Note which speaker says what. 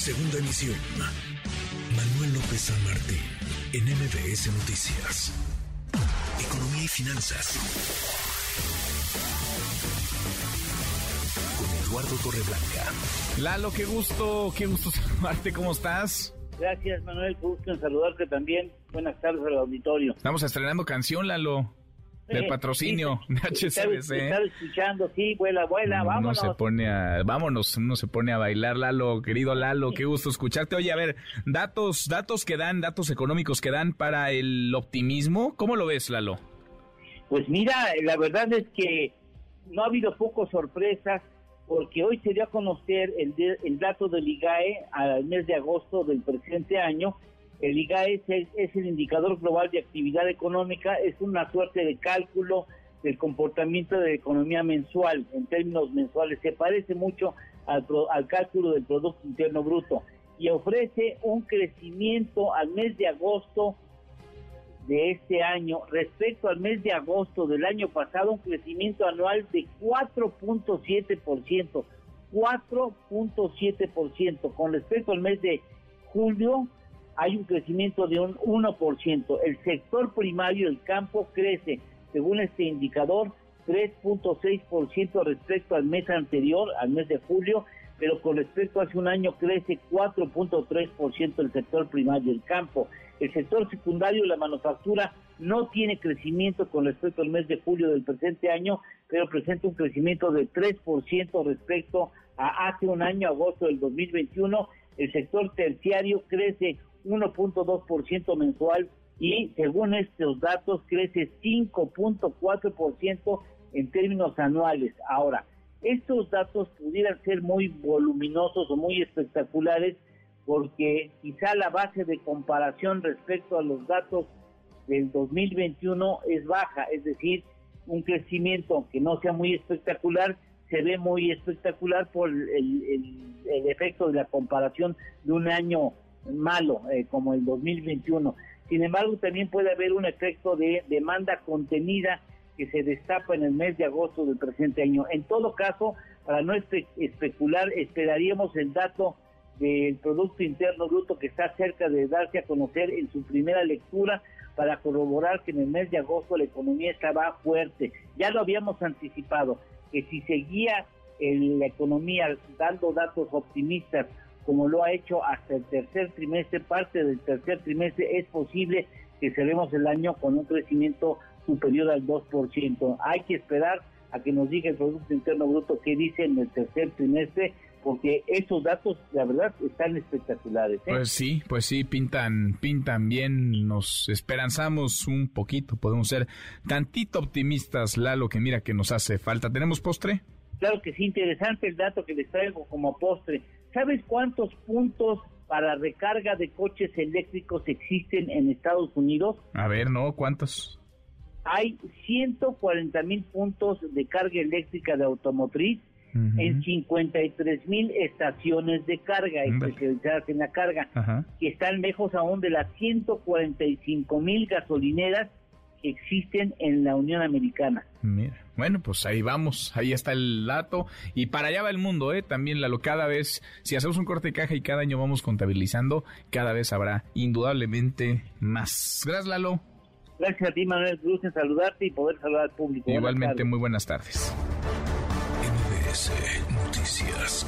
Speaker 1: Segunda emisión. Manuel López San Martín, en MBS Noticias. Economía y finanzas. Con Eduardo Torreblanca.
Speaker 2: Lalo, qué gusto, qué gusto saludarte, ¿cómo estás?
Speaker 3: Gracias, Manuel, gusto en saludarte también. Buenas tardes al auditorio.
Speaker 2: Estamos estrenando canción, Lalo. Del patrocinio de HCBC.
Speaker 3: Estaba escuchando, sí, vuela, vuela, vámonos.
Speaker 2: se pone a, vámonos, uno se pone a bailar, Lalo, querido Lalo, qué gusto escucharte. Oye, a ver, datos, datos que dan, datos económicos que dan para el optimismo, ¿cómo lo ves, Lalo?
Speaker 3: Pues mira, la verdad es que no ha habido pocas sorpresas, porque hoy se dio a conocer el, el dato del IGAE al mes de agosto del presente año, el IGAE es, el indicador global de actividad económica, es una suerte de cálculo del comportamiento de la economía mensual, en términos mensuales. Se parece mucho al, al cálculo del Producto Interno Bruto y ofrece un crecimiento al mes de agosto de este año respecto al mes de agosto del año pasado, un crecimiento anual de 4.7%, 4.7%, con respecto al mes de julio hay un crecimiento de un 1%. El sector primario, el campo, crece, según este indicador, 3.6% respecto al mes anterior, al mes de julio, pero con respecto a hace un año crece 4.3% el sector primario, el campo. El sector secundario, la manufactura, no tiene crecimiento con respecto al mes de julio del presente año, pero presenta un crecimiento de 3% respecto a hace un año, agosto del 2021. El sector terciario crece 1.2% mensual y según estos datos crece 5.4% en términos anuales. Ahora, estos datos pudieran ser muy voluminosos o muy espectaculares porque quizá la base de comparación respecto a los datos del 2021 es baja, es decir, un crecimiento que no sea muy espectacular se ve muy espectacular por el, el efecto de la comparación de un año malo eh, como el 2021. Sin embargo, también puede haber un efecto de demanda contenida que se destapa en el mes de agosto del presente año. En todo caso, para no especular, esperaríamos el dato del Producto Interno Bruto que está cerca de darse a conocer en su primera lectura para corroborar que en el mes de agosto la economía estaba fuerte. Ya lo habíamos anticipado, que si seguía la economía dando datos optimistas como lo ha hecho hasta el tercer trimestre, parte del tercer trimestre, es posible que cerremos el año con un crecimiento superior al 2%. Hay que esperar a que nos diga el Producto Interno Bruto qué dice en el tercer trimestre, porque esos datos, la verdad, están espectaculares. ¿eh?
Speaker 2: Pues sí, pues sí, pintan, pintan bien, nos esperanzamos un poquito, podemos ser tantito optimistas, Lalo, que mira que nos hace falta. ¿Tenemos postre?
Speaker 3: Claro que sí, interesante el dato que les traigo como postre. ¿Sabes cuántos puntos para recarga de coches eléctricos existen en Estados Unidos?
Speaker 2: A ver, ¿no? ¿Cuántos?
Speaker 3: Hay 140 mil puntos de carga eléctrica de automotriz en 53 mil estaciones de carga especializadas en la carga, que están lejos aún de las 145 mil gasolineras que existen en la Unión Americana.
Speaker 2: Mira. Bueno, pues ahí vamos, ahí está el dato. Y para allá va el mundo, ¿eh? También, Lalo, cada vez, si hacemos un corte de caja y cada año vamos contabilizando, cada vez habrá indudablemente más. Gracias, Lalo.
Speaker 3: Gracias a ti, Manuel. Gusto en saludarte y poder saludar al público.
Speaker 2: Igualmente, muy buenas tardes.
Speaker 1: MBS Noticias.